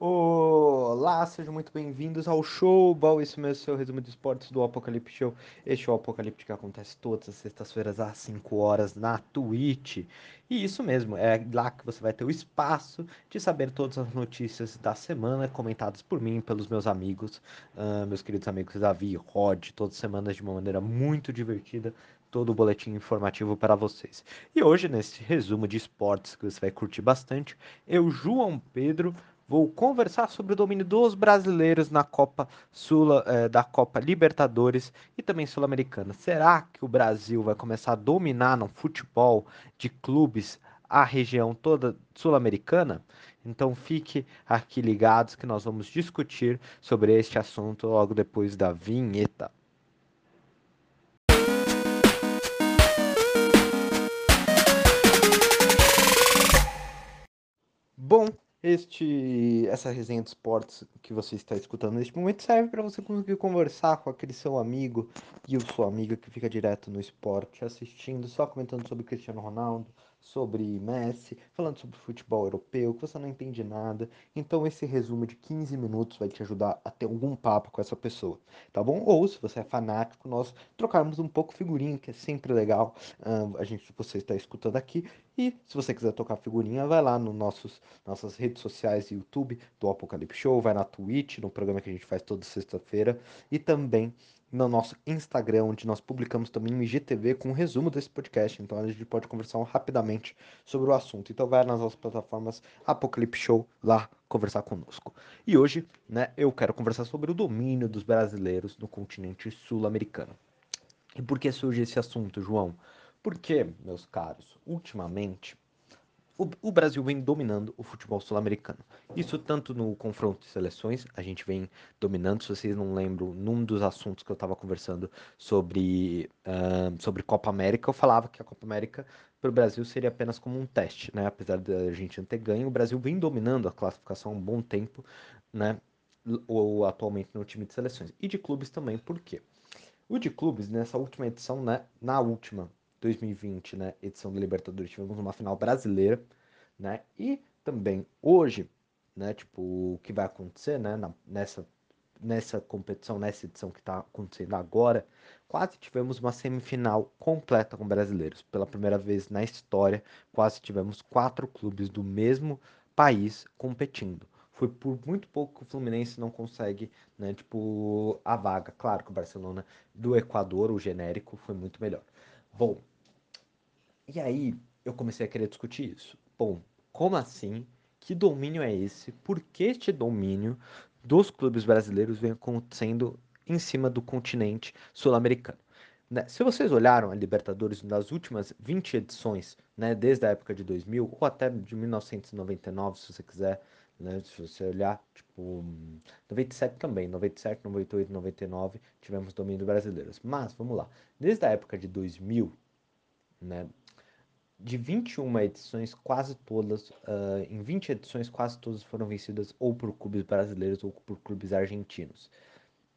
Olá, sejam muito bem-vindos ao Showball, isso mesmo, seu resumo de esportes do Apocalipse Show. Este é o Apocalipse que acontece todas as sextas-feiras às 5 horas na Twitch. E isso mesmo, é lá que você vai ter o espaço de saber todas as notícias da semana comentadas por mim, pelos meus amigos, uh, meus queridos amigos Davi, Rod, todas as semanas de uma maneira muito divertida, todo o boletim informativo para vocês. E hoje, nesse resumo de esportes que você vai curtir bastante, eu, João Pedro, Vou conversar sobre o domínio dos brasileiros na Copa Sul, eh, da Copa Libertadores e também Sul-Americana. Será que o Brasil vai começar a dominar no futebol de clubes a região toda sul-americana? Então fique aqui ligados que nós vamos discutir sobre este assunto logo depois da vinheta. Bom, este, essa resenha de esportes que você está escutando neste momento serve para você conseguir conversar com aquele seu amigo e o sua amiga que fica direto no esporte, assistindo, só comentando sobre Cristiano Ronaldo, sobre Messi, falando sobre futebol europeu, que você não entende nada. Então esse resumo de 15 minutos vai te ajudar a ter algum papo com essa pessoa, tá bom? Ou se você é fanático, nós trocarmos um pouco figurinha, que é sempre legal. Uh, a gente, você está escutando aqui. E se você quiser tocar figurinha, vai lá no nossos nossas redes sociais, YouTube do Apocalipse Show, vai na Twitch, no programa que a gente faz toda sexta-feira, e também no nosso Instagram, onde nós publicamos também um IGTV com um resumo desse podcast. Então a gente pode conversar rapidamente sobre o assunto. Então vai nas nossas plataformas Apocalipse Show lá conversar conosco. E hoje, né, eu quero conversar sobre o domínio dos brasileiros no continente sul-americano. E por que surge esse assunto, João? Porque, meus caros, ultimamente o, Brasil vem dominando o futebol sul-americano. Isso tanto no confronto de seleções, a gente vem dominando. Se vocês não lembram, num dos assuntos que eu estava conversando sobre, uh, sobre Copa América, eu falava que a Copa América para o Brasil seria apenas como um teste, né? Apesar da Argentina ter ganho, o Brasil vem dominando a classificação há um bom tempo, né? Ou atualmente no time de seleções. E de clubes também, por quê? O de clubes, nessa última edição, né? Na última 2020, né, edição da Libertadores, tivemos uma final brasileira, né? E também hoje, né, tipo, o que vai acontecer, né, na, nessa nessa competição, nessa edição que está acontecendo agora, quase tivemos uma semifinal completa com brasileiros. Pela primeira vez na história, quase tivemos quatro clubes do mesmo país competindo. Foi por muito pouco que o Fluminense não consegue, né, tipo, a vaga. Claro que o Barcelona do Equador, o genérico, foi muito melhor. Bom, e aí eu comecei a querer discutir isso. Bom, como assim? Que domínio é esse? Por que este domínio dos clubes brasileiros vem acontecendo em cima do continente sul-americano? Né? Se vocês olharam a Libertadores nas últimas 20 edições, né, desde a época de 2000 ou até de 1999, se você quiser, né, se você olhar, tipo, 97 também, 97, 98, 99, tivemos domínio brasileiros. Mas, vamos lá, desde a época de 2000, né, de 21 edições, quase todas, uh, em 20 edições, quase todas foram vencidas ou por clubes brasileiros ou por clubes argentinos.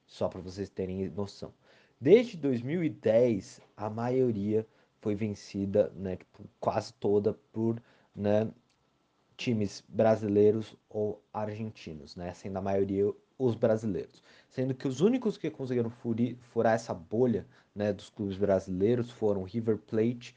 Só para vocês terem noção. Desde 2010, a maioria foi vencida, né, tipo, quase toda por né, times brasileiros ou argentinos, né, sendo a maioria os brasileiros. Sendo que os únicos que conseguiram furar essa bolha né, dos clubes brasileiros foram River Plate,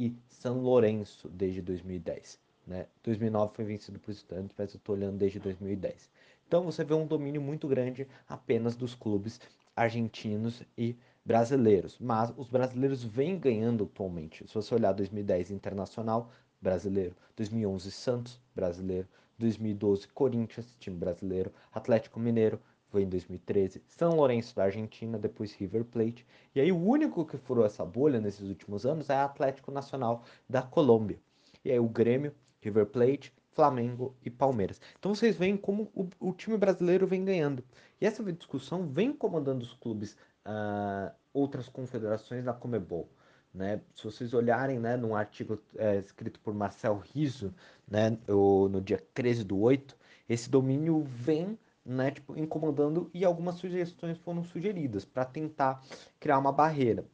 e São Lourenço desde 2010. Né? 2009 foi vencido por Estudiantes, mas eu estou olhando desde 2010. Então você vê um domínio muito grande apenas dos clubes argentinos e brasileiros. Mas os brasileiros vêm ganhando atualmente. Se você olhar 2010 Internacional, brasileiro. 2011 Santos, brasileiro. 2012 Corinthians, time brasileiro. Atlético Mineiro, foi em 2013, São Lourenço da Argentina, depois River Plate. E aí o único que furou essa bolha nesses últimos anos é Atlético Nacional da Colômbia. E aí o Grêmio, River Plate, Flamengo e Palmeiras. Então vocês veem como o, o time brasileiro vem ganhando. E essa discussão vem comandando os clubes, uh, outras confederações da Comebol. Né? Se vocês olharem né, num artigo é, escrito por Marcel Riso, né, no dia 13 do 8, esse domínio vem né, tipo, incomodando e algumas sugestões foram sugeridas para tentar criar uma barreira.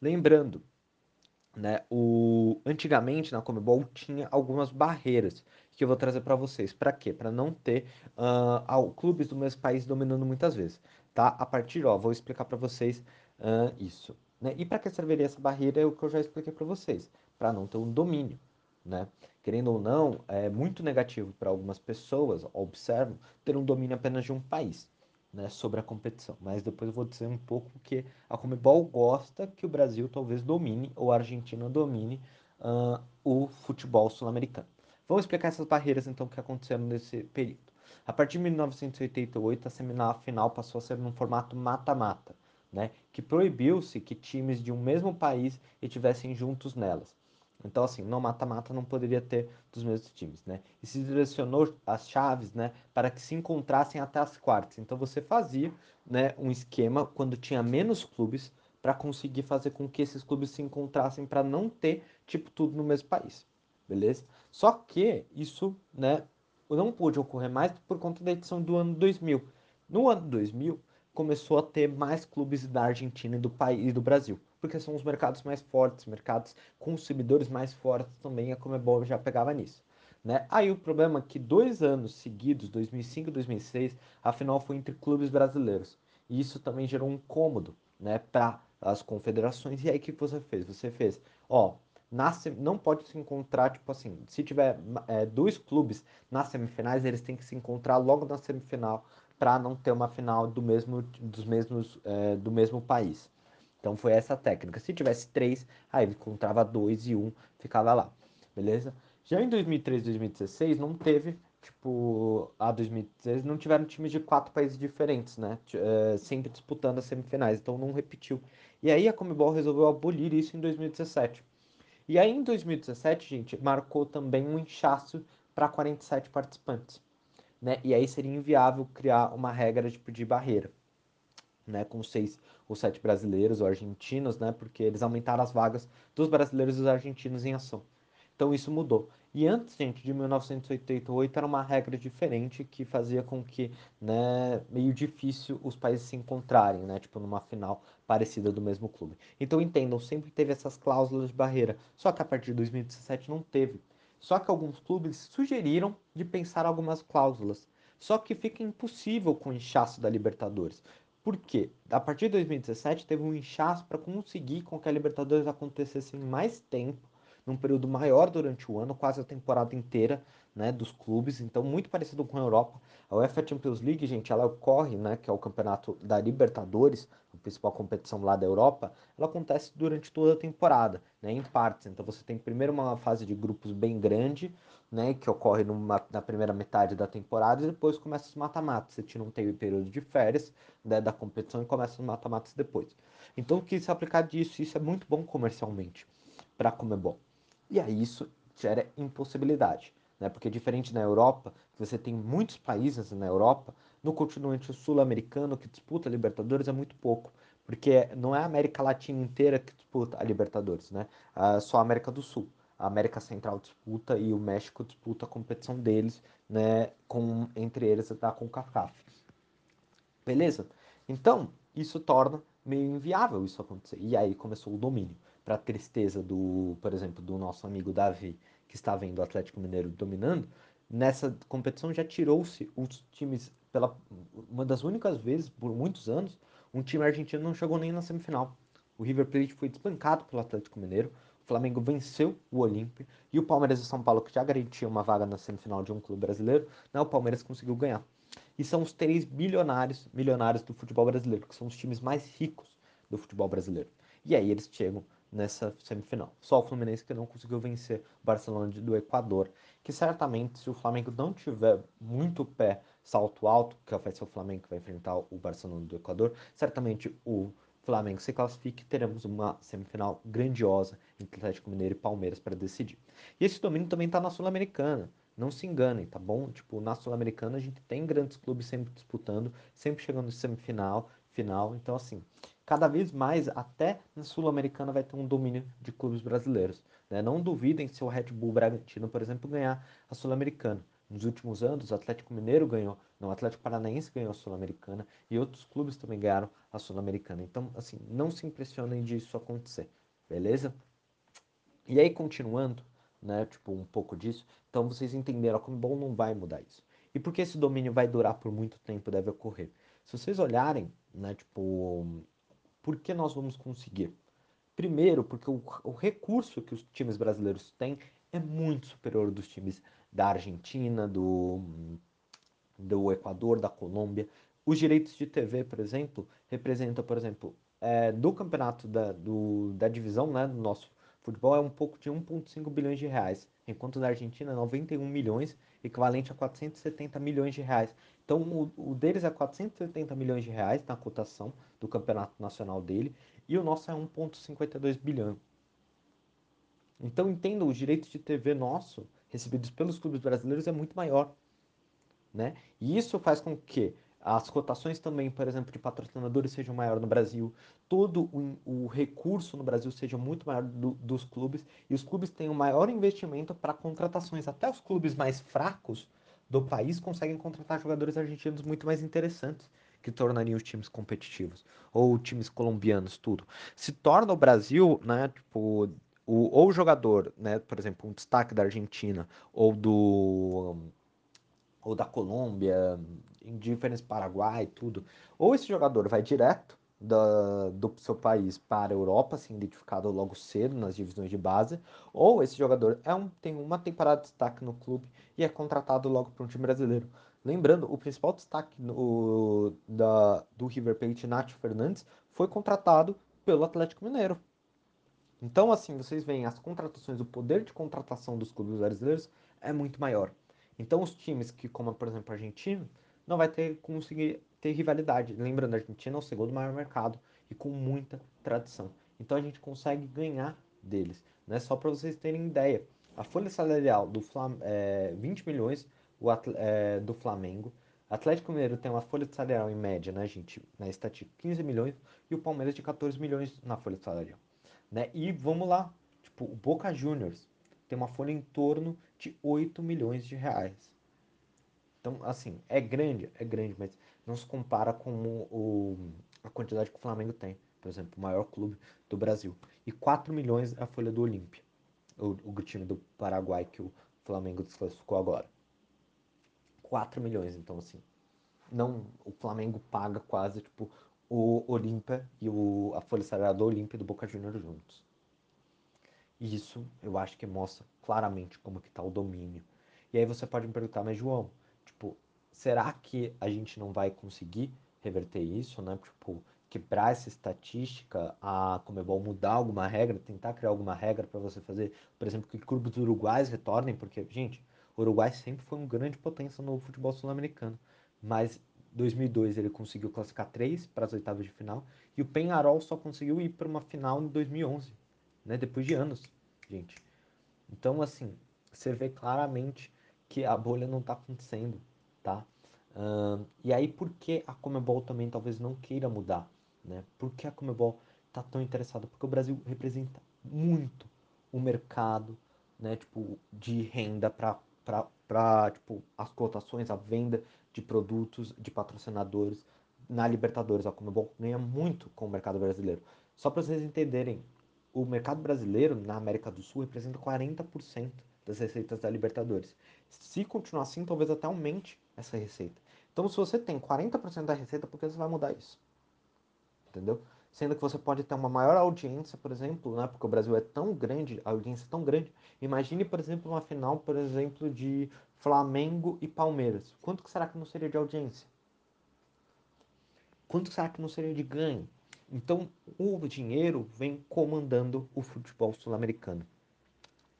Lembrando, né, o antigamente na Comebol tinha algumas barreiras que eu vou trazer para vocês. Para quê? Para não ter uh, clubes do mesmo país dominando muitas vezes, tá? A partir, ó, vou explicar para vocês uh, isso. Né? E para que serviria essa barreira é o que eu já expliquei para vocês, para não ter um domínio, né? Querendo ou não, é muito negativo para algumas pessoas, observam, ter um domínio apenas de um país né, sobre a competição. Mas depois eu vou dizer um pouco que a Comebol gosta que o Brasil talvez domine ou a Argentina domine uh, o futebol sul-americano. Vamos explicar essas barreiras então que aconteceram nesse período. A partir de 1988, a semifinal passou a ser num formato mata-mata, né, que proibiu-se que times de um mesmo país estivessem juntos nelas. Então, assim, no mata-mata não poderia ter dos mesmos times, né? E se direcionou as chaves, né, para que se encontrassem até as quartas. Então, você fazia, né, um esquema quando tinha menos clubes para conseguir fazer com que esses clubes se encontrassem para não ter, tipo, tudo no mesmo país, beleza? Só que isso, né, não pôde ocorrer mais por conta da edição do ano 2000. No ano 2000, começou a ter mais clubes da Argentina e do país e do Brasil porque são os mercados mais fortes, mercados consumidores mais fortes também, a Comebol já pegava nisso. Né? Aí o problema é que dois anos seguidos, 2005 e 2006, a final foi entre clubes brasileiros. E isso também gerou um incômodo né, para as confederações. E aí o que você fez? Você fez, ó, nasce, não pode se encontrar, tipo assim, se tiver é, dois clubes nas semifinais, eles têm que se encontrar logo na semifinal para não ter uma final do mesmo, dos mesmos, é, do mesmo país. Então foi essa técnica. Se tivesse três, aí encontrava dois e um, ficava lá, beleza? Já em 2013 2016 não teve, tipo, a 2016 não tiveram times de quatro países diferentes, né? É, sempre disputando as semifinais, então não repetiu. E aí a Comebol resolveu abolir isso em 2017. E aí em 2017, gente, marcou também um inchaço para 47 participantes, né? E aí seria inviável criar uma regra tipo, de barreira né, com seis ou sete brasileiros ou argentinos, né, porque eles aumentaram as vagas dos brasileiros e dos argentinos em ação. Então isso mudou. E antes, gente, de 1988 era uma regra diferente que fazia com que, né, meio difícil os países se encontrarem, né, tipo numa final parecida do mesmo clube. Então entendam, sempre teve essas cláusulas de barreira, só que a partir de 2017 não teve. Só que alguns clubes sugeriram de pensar algumas cláusulas. Só que fica impossível com o inchaço da Libertadores. Por quê? A partir de 2017 teve um inchaço para conseguir com que a Libertadores acontecesse em mais tempo, num período maior durante o ano, quase a temporada inteira, né, dos clubes, então muito parecido com a Europa. A UEFA Champions League, gente, ela ocorre, né, que é o campeonato da Libertadores, a principal competição lá da Europa, ela acontece durante toda a temporada, né, em partes. Então você tem primeiro uma fase de grupos bem grande, né, que ocorre numa, na primeira metade da temporada e depois começa os mata-matas. Você tira um período de férias né, da competição e começa os mata-matas depois. Então, o que se aplicar disso, isso é muito bom comercialmente para a Comebol. E aí isso gera impossibilidade, né? Porque diferente na Europa, você tem muitos países na Europa, no continente sul-americano que disputa a Libertadores é muito pouco, porque não é a América Latina inteira que disputa a Libertadores, né? Ah, só a América do Sul a América Central disputa e o México disputa a competição deles, né, com entre eles da CONCACAF. Beleza? Então, isso torna meio inviável isso acontecer. E aí começou o domínio. Para tristeza do, por exemplo, do nosso amigo Davi, que está vendo o Atlético Mineiro dominando, nessa competição já tirou-se os times pela uma das únicas vezes por muitos anos, um time argentino não chegou nem na semifinal. O River Plate foi desbancado pelo Atlético Mineiro. Flamengo venceu o Olímpio e o Palmeiras e São Paulo, que já garantia uma vaga na semifinal de um clube brasileiro, né, o Palmeiras conseguiu ganhar. E são os três bilionários, milionários do futebol brasileiro, que são os times mais ricos do futebol brasileiro. E aí eles chegam nessa semifinal. Só o Fluminense que não conseguiu vencer o Barcelona do Equador, que certamente se o Flamengo não tiver muito pé salto alto, que vai ser o Flamengo que vai enfrentar o Barcelona do Equador, certamente o Flamengo se classifique, teremos uma semifinal grandiosa entre Atlético Mineiro e Palmeiras para decidir. E esse domínio também está na Sul-Americana. Não se enganem, tá bom? Tipo, na Sul-Americana a gente tem grandes clubes sempre disputando, sempre chegando em semifinal, final. Então, assim, cada vez mais, até na Sul-Americana vai ter um domínio de clubes brasileiros. Né? Não duvidem se o Red Bull Bragantino, por exemplo, ganhar a Sul-Americana. Nos últimos anos, o Atlético Mineiro ganhou, não, o Atlético Paranaense ganhou a Sul-Americana e outros clubes também ganharam a Sul-Americana. Então, assim, não se impressionem disso acontecer, beleza? E aí, continuando, né? Tipo, um pouco disso. Então vocês entenderam, a Comebol não vai mudar isso. E por que esse domínio vai durar por muito tempo deve ocorrer? Se vocês olharem, né, tipo, por que nós vamos conseguir? Primeiro, porque o, o recurso que os times brasileiros têm é muito superior dos times da Argentina, do, do Equador, da Colômbia. Os direitos de TV, por exemplo, representam, por exemplo, é, do campeonato da, do, da divisão, né, do nosso futebol, é um pouco de 1,5 bilhões de reais, enquanto da Argentina 91 milhões, equivalente a 470 milhões de reais. Então, o, o deles é 470 milhões de reais na cotação do campeonato nacional dele, e o nosso é 1,52 bilhão. Então, entendo, os direitos de TV nosso, recebidos pelos clubes brasileiros, é muito maior. Né? E isso faz com que as cotações também, por exemplo, de patrocinadores sejam maiores no Brasil, todo o, o recurso no Brasil seja muito maior do, dos clubes, e os clubes tenham maior investimento para contratações. Até os clubes mais fracos do país conseguem contratar jogadores argentinos muito mais interessantes, que tornariam os times competitivos, ou times colombianos, tudo. Se torna o Brasil, né, tipo, o, ou o jogador, né, por exemplo, um destaque da Argentina, ou do ou da Colômbia, em diferentes Paraguai, tudo. Ou esse jogador vai direto da, do seu país para a Europa, assim, identificado logo cedo nas divisões de base, ou esse jogador é um, tem uma temporada de destaque no clube e é contratado logo para um time brasileiro. Lembrando, o principal destaque no, da, do River Plate, Nath Fernandes, foi contratado pelo Atlético Mineiro. Então, assim, vocês veem as contratações, o poder de contratação dos clubes brasileiros é muito maior. Então, os times que, como por exemplo a Argentina, não vai ter conseguir ter rivalidade. Lembrando, a Argentina é o segundo maior mercado e com muita tradição. Então, a gente consegue ganhar deles. Né? Só para vocês terem ideia, a folha salarial do Flam é 20 milhões o é, do Flamengo. Atlético Mineiro tem uma folha salarial em média, né, gente, na estatística 15 milhões e o Palmeiras de 14 milhões na folha salarial, né? E vamos lá, tipo, o Boca Juniors tem uma folha em torno de 8 milhões de reais. Então, assim, é grande, é grande, mas não se compara com o, a quantidade que o Flamengo tem. Por exemplo, o maior clube do Brasil. E 4 milhões é a folha do Olímpia, o, o time do Paraguai que o Flamengo desclassificou agora. 4 milhões, então assim, não, o Flamengo paga quase, tipo, o Olímpia e o, a folha salarial do Olímpia e do Boca Juniors juntos. E isso eu acho que mostra claramente como que tá o domínio. E aí você pode me perguntar, mas João, será que a gente não vai conseguir reverter isso, né? Tipo, quebrar essa estatística, a Comebol mudar alguma regra, tentar criar alguma regra para você fazer, por exemplo, que clubes uruguais retornem, porque, gente, o Uruguai sempre foi um grande potência no futebol sul-americano, mas 2002 ele conseguiu classificar três para as oitavas de final e o Penharol só conseguiu ir para uma final em 2011 né? Depois de anos, gente. Então, assim, você vê claramente que a bolha não está acontecendo, tá? Uh, e aí, por que a Comebol também talvez não queira mudar, né? Por que a Comebol está tão interessada? Porque o Brasil representa muito o mercado, né? Tipo, de renda para tipo, as cotações, a venda de produtos, de patrocinadores na Libertadores. A Comebol ganha muito com o mercado brasileiro. Só para vocês entenderem, o mercado brasileiro na América do Sul representa 40% das receitas da Libertadores. Se continuar assim, talvez até aumente essa receita. Então, se você tem 40% da receita, por que você vai mudar isso? Entendeu? Sendo que você pode ter uma maior audiência, por exemplo, né? porque o Brasil é tão grande, a audiência é tão grande. Imagine, por exemplo, uma final, por exemplo, de Flamengo e Palmeiras. Quanto que será que não seria de audiência? Quanto será que não seria de ganho? Então, o dinheiro vem comandando o futebol sul-americano.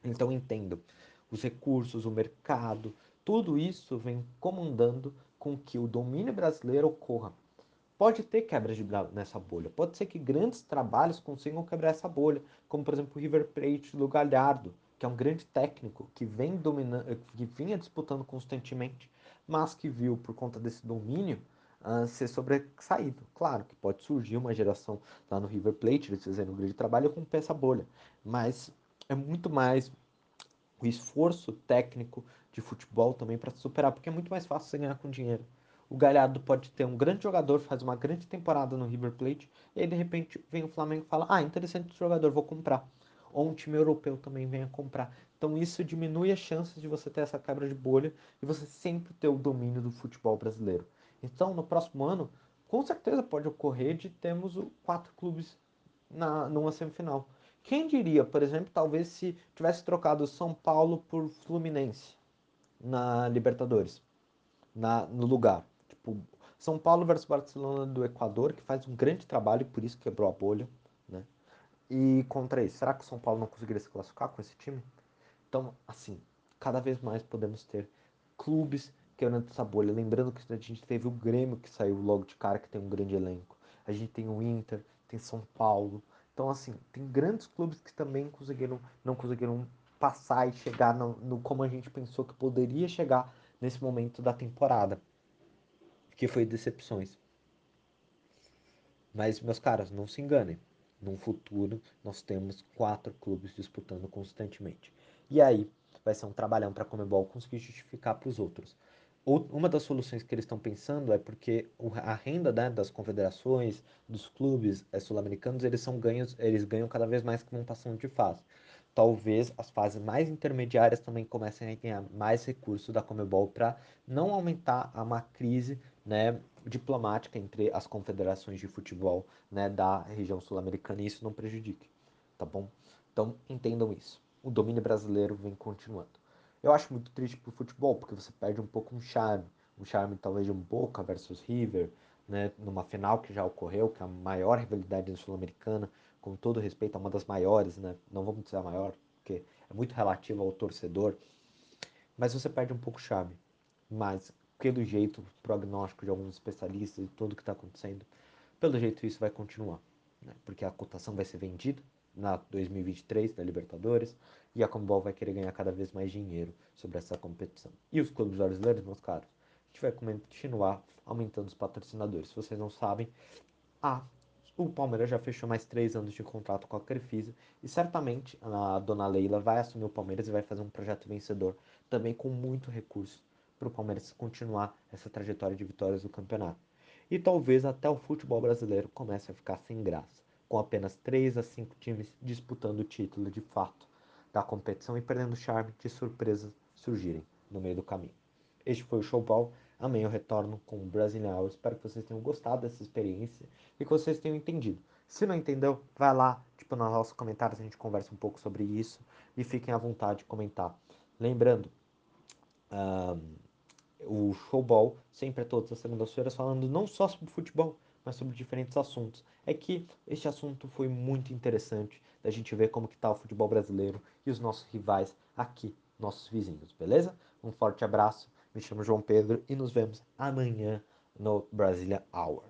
Então, entendo, os recursos, o mercado, tudo isso vem comandando com que o domínio brasileiro ocorra. Pode ter quebras de nessa bolha, pode ser que grandes trabalhos consigam quebrar essa bolha, como por exemplo o River Plate do Galhardo, que é um grande técnico que vem dominando, que vinha disputando constantemente, mas que viu por conta desse domínio uh, ser sobressaído. Claro que pode surgir uma geração lá no River Plate, eles fazendo um grande trabalho com essa bolha, mas é muito mais o esforço técnico de futebol também para superar, porque é muito mais fácil você ganhar com dinheiro. O Galhardo pode ter um grande jogador, faz uma grande temporada no River Plate, e aí de repente vem o Flamengo e fala: Ah, interessante esse jogador, vou comprar. ou um time europeu também venha comprar. Então isso diminui as chances de você ter essa quebra de bolha e você sempre ter o domínio do futebol brasileiro. Então no próximo ano, com certeza pode ocorrer de termos quatro clubes na, numa semifinal. Quem diria, por exemplo, talvez se tivesse trocado São Paulo por Fluminense na Libertadores, na, no lugar. Tipo, São Paulo versus Barcelona do Equador, que faz um grande trabalho, por isso quebrou a bolha, né? E contra isso, será que o São Paulo não conseguiria se classificar com esse time? Então, assim, cada vez mais podemos ter clubes quebrando essa bolha. Lembrando que a gente teve o Grêmio que saiu logo de cara, que tem um grande elenco. A gente tem o Inter, tem São Paulo. Então, assim, tem grandes clubes que também conseguiram, não conseguiram passar e chegar no, no como a gente pensou que poderia chegar nesse momento da temporada, que foi decepções. Mas, meus caras, não se enganem. No futuro, nós temos quatro clubes disputando constantemente. E aí, vai ser um trabalhão para a Comebol conseguir justificar para os outros. Uma das soluções que eles estão pensando é porque a renda né, das confederações, dos clubes é, sul-americanos, eles são ganhos, eles ganham cada vez mais que vão passando de fase talvez as fases mais intermediárias também comecem a ganhar mais recursos da Comebol para não aumentar uma crise né, diplomática entre as confederações de futebol né, da região sul-americana e isso não prejudique, tá bom? Então entendam isso. O domínio brasileiro vem continuando. Eu acho muito triste pro futebol, porque você perde um pouco um charme. Um charme talvez de um Boca versus River, né, numa final que já ocorreu, que é a maior rivalidade sul-americana, com todo respeito, é uma das maiores, né? Não vamos dizer a maior, porque é muito relativo ao torcedor, mas você perde um pouco o charme. Mas, pelo jeito, prognóstico de alguns especialistas e tudo que está acontecendo, pelo jeito isso vai continuar, né? Porque a cotação vai ser vendida na 2023 da Libertadores e a Comebol vai querer ganhar cada vez mais dinheiro sobre essa competição. E os clubes brasileiros, meus caros, a gente vai continuar aumentando os patrocinadores. Se vocês não sabem, a o Palmeiras já fechou mais três anos de contrato com a Crefisa e certamente a dona Leila vai assumir o Palmeiras e vai fazer um projeto vencedor também com muito recurso para o Palmeiras continuar essa trajetória de vitórias do campeonato. E talvez até o futebol brasileiro comece a ficar sem graça, com apenas 3 a 5 times disputando o título de fato da competição e perdendo o charme de surpresas surgirem no meio do caminho. Este foi o Showball. Amanhã eu retorno com o Brazilian Hour. Espero que vocês tenham gostado dessa experiência e que vocês tenham entendido. Se não entendeu, vai lá, tipo, nos nossos comentários a gente conversa um pouco sobre isso e fiquem à vontade de comentar. Lembrando, um, o Showball sempre é todas as segundas-feiras falando não só sobre futebol, mas sobre diferentes assuntos. É que este assunto foi muito interessante da gente ver como que tá o futebol brasileiro e os nossos rivais aqui, nossos vizinhos, beleza? Um forte abraço me chamo João Pedro e nos vemos amanhã no Brasília Hour.